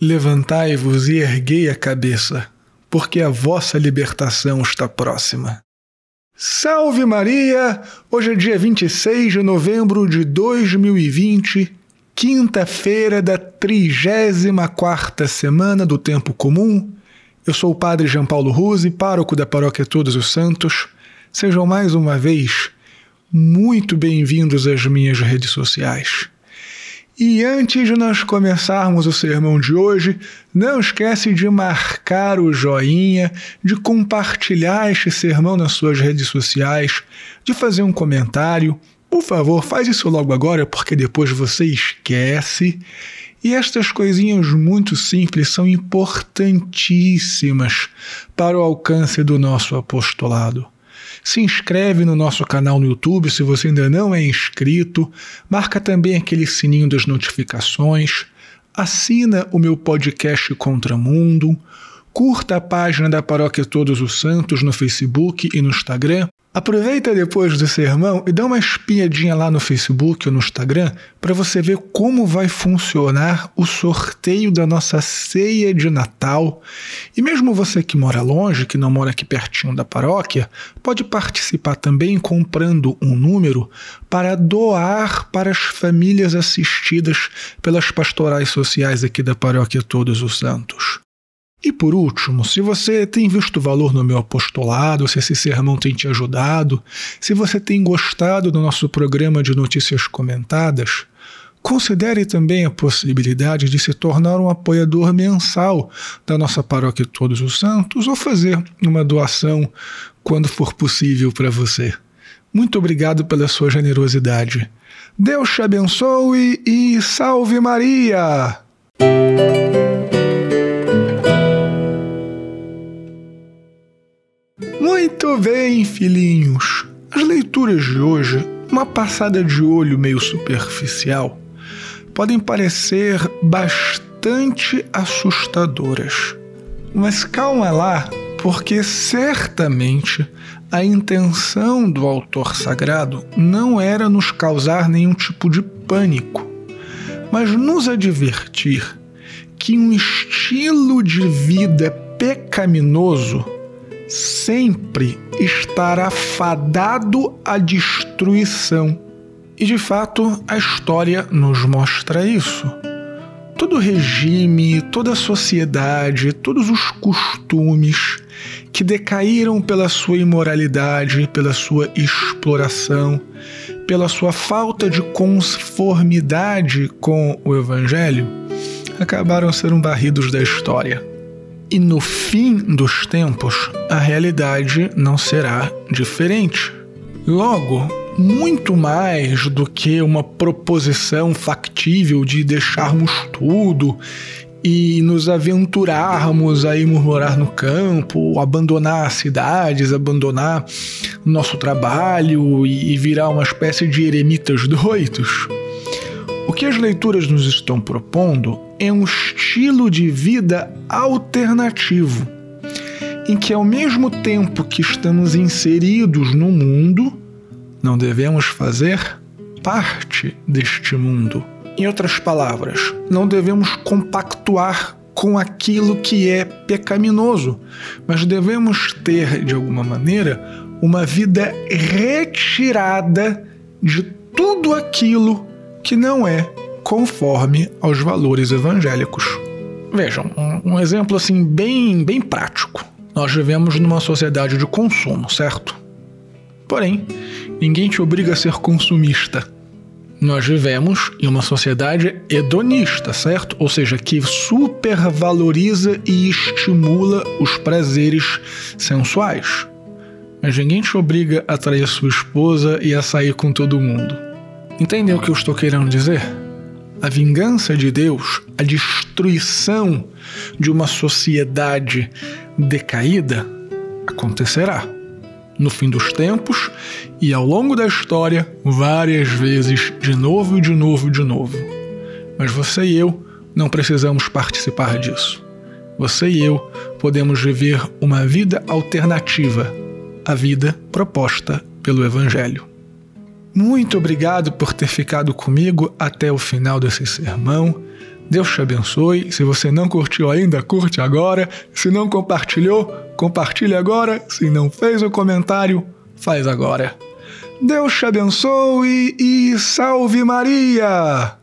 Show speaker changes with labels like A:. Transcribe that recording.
A: Levantai-vos e erguei a cabeça, porque a vossa libertação está próxima. Salve Maria! Hoje é dia 26 de novembro de 2020, quinta-feira da 34 semana do Tempo Comum. Eu sou o Padre João Paulo Ruse, pároco da Paróquia Todos os Santos. Sejam mais uma vez muito bem-vindos às minhas redes sociais. E antes de nós começarmos o sermão de hoje, não esquece de marcar o joinha, de compartilhar este sermão nas suas redes sociais, de fazer um comentário. Por favor, faz isso logo agora, porque depois você esquece. E estas coisinhas muito simples são importantíssimas para o alcance do nosso apostolado se inscreve no nosso canal no YouTube se você ainda não é inscrito, marca também aquele sininho das notificações, assina o meu podcast Contramundo, curta a página da Paróquia Todos os Santos no Facebook e no Instagram Aproveita depois do sermão e dá uma espiadinha lá no Facebook ou no Instagram para você ver como vai funcionar o sorteio da nossa ceia de Natal. E mesmo você que mora longe, que não mora aqui pertinho da paróquia, pode participar também comprando um número para doar para as famílias assistidas pelas pastorais sociais aqui da paróquia Todos os Santos. E por último, se você tem visto valor no meu apostolado, se esse sermão tem te ajudado, se você tem gostado do nosso programa de notícias comentadas, considere também a possibilidade de se tornar um apoiador mensal da nossa paróquia Todos os Santos ou fazer uma doação quando for possível para você. Muito obrigado pela sua generosidade. Deus te abençoe e salve Maria! Muito bem, filhinhos. As leituras de hoje, uma passada de olho meio superficial, podem parecer bastante assustadoras. Mas calma lá, porque certamente a intenção do autor sagrado não era nos causar nenhum tipo de pânico, mas nos advertir que um estilo de vida pecaminoso sempre estará fadado à destruição. E de fato, a história nos mostra isso. Todo regime, toda sociedade, todos os costumes que decaíram pela sua imoralidade, pela sua exploração, pela sua falta de conformidade com o Evangelho, acabaram sendo varridos da história. E no fim dos tempos, a realidade não será diferente. Logo, muito mais do que uma proposição factível de deixarmos tudo e nos aventurarmos a ir morar no campo, abandonar as cidades, abandonar nosso trabalho e virar uma espécie de eremitas doidos. O que as leituras nos estão propondo é um estilo de vida alternativo, em que, ao mesmo tempo que estamos inseridos no mundo, não devemos fazer parte deste mundo. Em outras palavras, não devemos compactuar com aquilo que é pecaminoso, mas devemos ter, de alguma maneira, uma vida retirada de tudo aquilo que não é conforme aos valores evangélicos. Vejam, um, um exemplo assim bem, bem prático. Nós vivemos numa sociedade de consumo, certo? Porém, ninguém te obriga a ser consumista. Nós vivemos em uma sociedade hedonista, certo? Ou seja, que supervaloriza e estimula os prazeres sensuais. Mas ninguém te obriga a trair sua esposa e a sair com todo mundo. Entendeu o que eu estou querendo dizer? A vingança de Deus, a destruição de uma sociedade decaída acontecerá no fim dos tempos e ao longo da história, várias vezes, de novo e de novo e de novo. Mas você e eu não precisamos participar disso. Você e eu podemos viver uma vida alternativa à vida proposta pelo Evangelho. Muito obrigado por ter ficado comigo até o final desse sermão. Deus te abençoe. Se você não curtiu ainda, curte agora. Se não compartilhou, compartilhe agora. Se não fez o comentário, faz agora. Deus te abençoe e salve Maria!